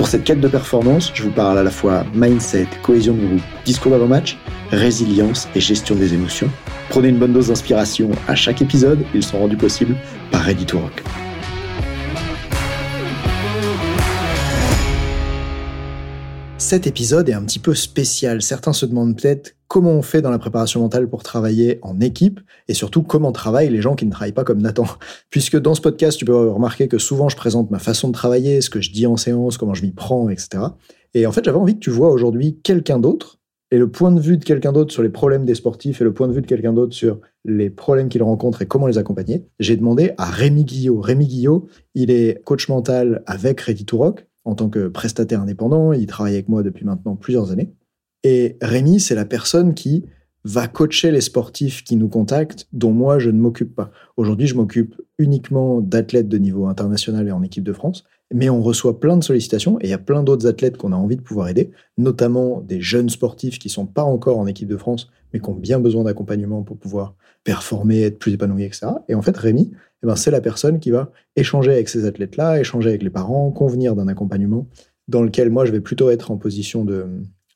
Pour cette quête de performance, je vous parle à la fois mindset, cohésion de groupe, discours d'avant-match, résilience et gestion des émotions. Prenez une bonne dose d'inspiration à chaque épisode, ils sont rendus possibles par Ready to Rock. Cet épisode est un petit peu spécial. Certains se demandent peut-être comment on fait dans la préparation mentale pour travailler en équipe et surtout comment travaillent les gens qui ne travaillent pas comme Nathan. Puisque dans ce podcast, tu peux remarquer que souvent je présente ma façon de travailler, ce que je dis en séance, comment je m'y prends, etc. Et en fait, j'avais envie que tu vois aujourd'hui quelqu'un d'autre et le point de vue de quelqu'un d'autre sur les problèmes des sportifs et le point de vue de quelqu'un d'autre sur les problèmes qu'ils rencontrent et comment les accompagner. J'ai demandé à Rémi Guillot. Rémi Guillot, il est coach mental avec Ready to Rock en tant que prestataire indépendant. Il travaille avec moi depuis maintenant plusieurs années. Et Rémi, c'est la personne qui va coacher les sportifs qui nous contactent, dont moi, je ne m'occupe pas. Aujourd'hui, je m'occupe uniquement d'athlètes de niveau international et en équipe de France, mais on reçoit plein de sollicitations et il y a plein d'autres athlètes qu'on a envie de pouvoir aider, notamment des jeunes sportifs qui sont pas encore en équipe de France, mais qui ont bien besoin d'accompagnement pour pouvoir performer, être plus épanouis, etc. Et en fait, Rémi, eh ben, c'est la personne qui va échanger avec ces athlètes-là, échanger avec les parents, convenir d'un accompagnement dans lequel moi, je vais plutôt être en position de,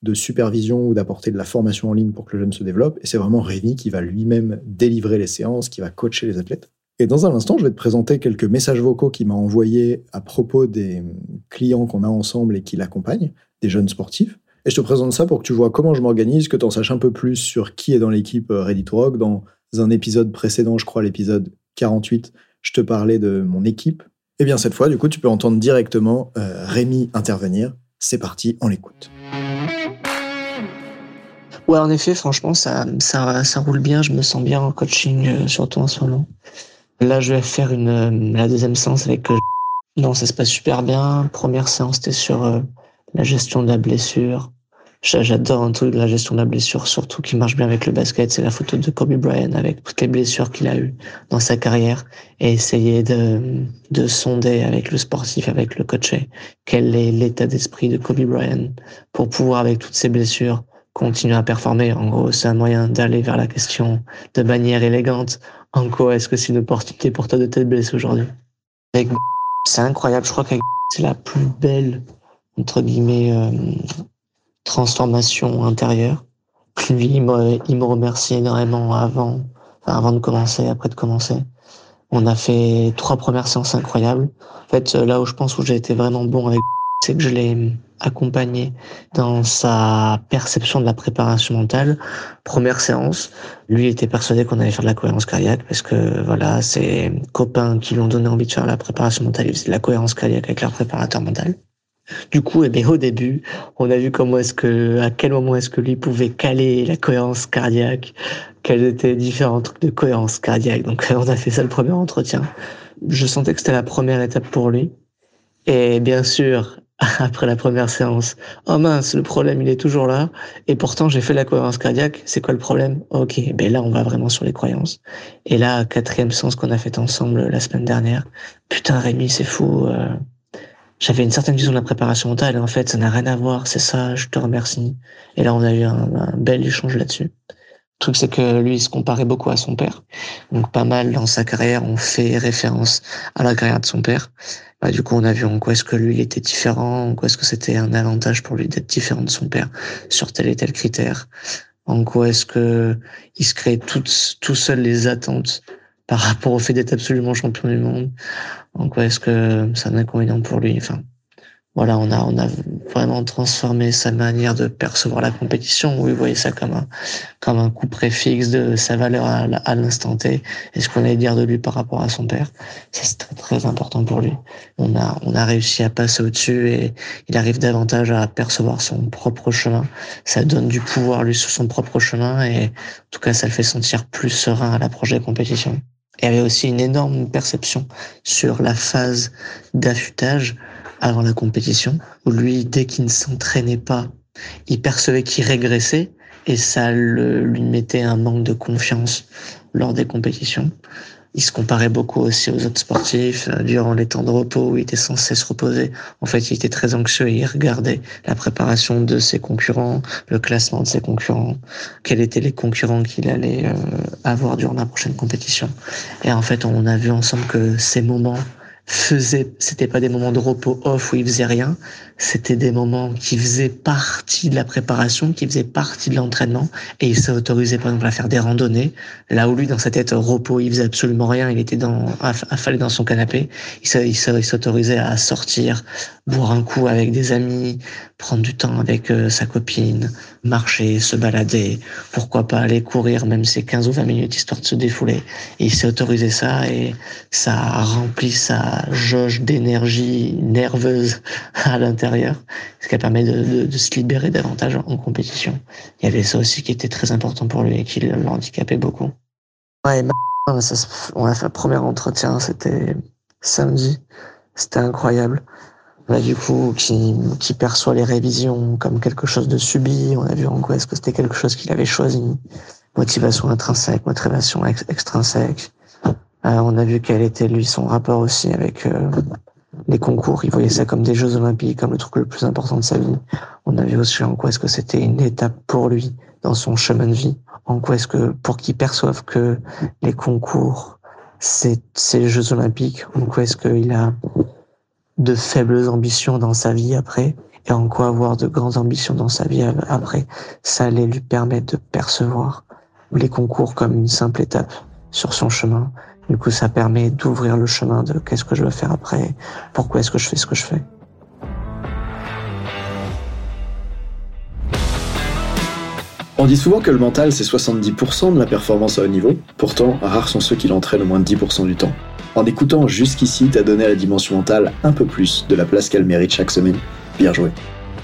de supervision ou d'apporter de la formation en ligne pour que le jeune se développe. Et c'est vraiment Rémi qui va lui-même délivrer les séances, qui va coacher les athlètes. Et dans un instant, je vais te présenter quelques messages vocaux qu'il m'a envoyés à propos des clients qu'on a ensemble et qui l'accompagnent, des jeunes sportifs. Et je te présente ça pour que tu vois comment je m'organise, que tu en saches un peu plus sur qui est dans l'équipe euh, Ready Rock. Dans un épisode précédent, je crois l'épisode 48, je te parlais de mon équipe. Et eh bien cette fois, du coup, tu peux entendre directement euh, Rémi intervenir. C'est parti, on l'écoute. Ouais, en effet, franchement, ça, ça, ça roule bien. Je me sens bien en coaching, euh, surtout en ce moment. Là, je vais faire une, euh, la deuxième séance avec. Euh, non, ça se passe super bien. Première séance, c'était sur la gestion de la blessure. J'adore un truc de la gestion de la blessure, surtout qui marche bien avec le basket. C'est la photo de Kobe Bryant avec toutes les blessures qu'il a eues dans sa carrière et essayer de, de sonder avec le sportif, avec le coach, quel est l'état d'esprit de Kobe Bryant pour pouvoir, avec toutes ces blessures, continuer à performer. En gros, c'est un moyen d'aller vers la question de manière élégante. En quoi est-ce que c'est une opportunité pour toi de t'être blessé aujourd'hui? C'est incroyable. Je crois que c'est la plus belle, entre guillemets, euh, transformation intérieure. Lui, il me, il me remercie énormément avant, enfin, avant de commencer, après de commencer. On a fait trois premières séances incroyables. En fait, là où je pense où j'ai été vraiment bon avec c'est que je l'ai accompagné dans sa perception de la préparation mentale. Première séance, lui était persuadé qu'on allait faire de la cohérence cardiaque parce que voilà, ses copains qui lui ont donné envie de faire la préparation mentale, ils faisaient de la cohérence cardiaque avec leur préparateur mental. Du coup, eh bien, au début, on a vu comment est-ce que, à quel moment est-ce que lui pouvait caler la cohérence cardiaque, quels étaient les différents trucs de cohérence cardiaque. Donc, on a fait ça le premier entretien. Je sentais que c'était la première étape pour lui. Et bien sûr, après la première séance. Oh mince, le problème, il est toujours là. Et pourtant, j'ai fait la cohérence cardiaque. C'est quoi le problème? Ok, ben là, on va vraiment sur les croyances. Et là, quatrième séance qu'on a fait ensemble la semaine dernière. Putain, Rémi, c'est fou. Euh. J'avais une certaine vision de la préparation mentale. Et en fait, ça n'a rien à voir. C'est ça, je te remercie. Et là, on a eu un bel échange là-dessus. Le truc, c'est que lui, il se comparait beaucoup à son père. Donc, pas mal dans sa carrière, on fait référence à la carrière de son père. Bah, du coup, on a vu en quoi est-ce que lui il était différent, en quoi est-ce que c'était un avantage pour lui d'être différent de son père sur tel et tel critère, en quoi est-ce que il se crée tout, tout seul les attentes par rapport au fait d'être absolument champion du monde, en quoi est-ce que c'est un inconvénient pour lui. Enfin, voilà, on a, on a vraiment transformé sa manière de percevoir la compétition, où il voyait ça comme un, comme un coup préfixe de sa valeur à, l'instant T, et ce qu'on allait dire de lui par rapport à son père. C'est très, très important pour lui. On a, on a réussi à passer au-dessus et il arrive davantage à percevoir son propre chemin. Ça donne du pouvoir, lui, sur son propre chemin, et en tout cas, ça le fait sentir plus serein à l'approche des compétitions. Il y avait aussi une énorme perception sur la phase d'affûtage avant la compétition, où lui, dès qu'il ne s'entraînait pas il percevait qu'il régressait et ça lui mettait un manque de confiance lors des compétitions. Il se comparait beaucoup aussi aux autres sportifs euh, durant les temps de repos où il était censé se reposer. En fait, il était très anxieux et il regardait la préparation de ses concurrents, le classement de ses concurrents, quels étaient les concurrents qu'il allait euh, avoir durant la prochaine compétition. Et en fait, on a vu ensemble que ces moments faisait, c'était pas des moments de repos off où il faisait rien, c'était des moments qui faisaient partie de la préparation, qui faisaient partie de l'entraînement, et il s'est autorisé par exemple à faire des randonnées, là où lui dans sa tête repos il faisait absolument rien, il était dans, affalé dans son canapé, il s'autorisait à sortir, boire un coup avec des amis, prendre du temps avec euh, sa copine, marcher, se balader, pourquoi pas aller courir même ces 15 ou 20 minutes histoire de se défouler. Et il s'est autorisé ça et ça a rempli sa jauge d'énergie nerveuse à l'intérieur, ce qui permet de, se libérer davantage en compétition. Il y avait ça aussi qui était très important pour lui et qui le handicapait beaucoup. Ouais, ça, on a fait le premier entretien, c'était samedi, c'était incroyable là du coup qui, qui perçoit les révisions comme quelque chose de subi. On a vu en quoi est-ce que c'était quelque chose qu'il avait choisi. Motivation intrinsèque, motivation extrinsèque. Euh, on a vu quel était lui son rapport aussi avec euh, les concours. Il voyait ça comme des Jeux Olympiques, comme le truc le plus important de sa vie. On a vu aussi en quoi est-ce que c'était une étape pour lui dans son chemin de vie. En quoi est-ce que pour qu'il perçoive que les concours c'est les Jeux Olympiques. En quoi est-ce qu'il a de faibles ambitions dans sa vie après et en quoi avoir de grandes ambitions dans sa vie après, ça allait lui permettre de percevoir les concours comme une simple étape sur son chemin. Du coup, ça permet d'ouvrir le chemin de qu'est-ce que je veux faire après, pourquoi est-ce que je fais ce que je fais. On dit souvent que le mental, c'est 70% de la performance à haut niveau. Pourtant, rares sont ceux qui l'entraînent au moins de 10% du temps. En écoutant jusqu'ici, t'as donné à la dimension mentale un peu plus de la place qu'elle mérite chaque semaine. Bien joué.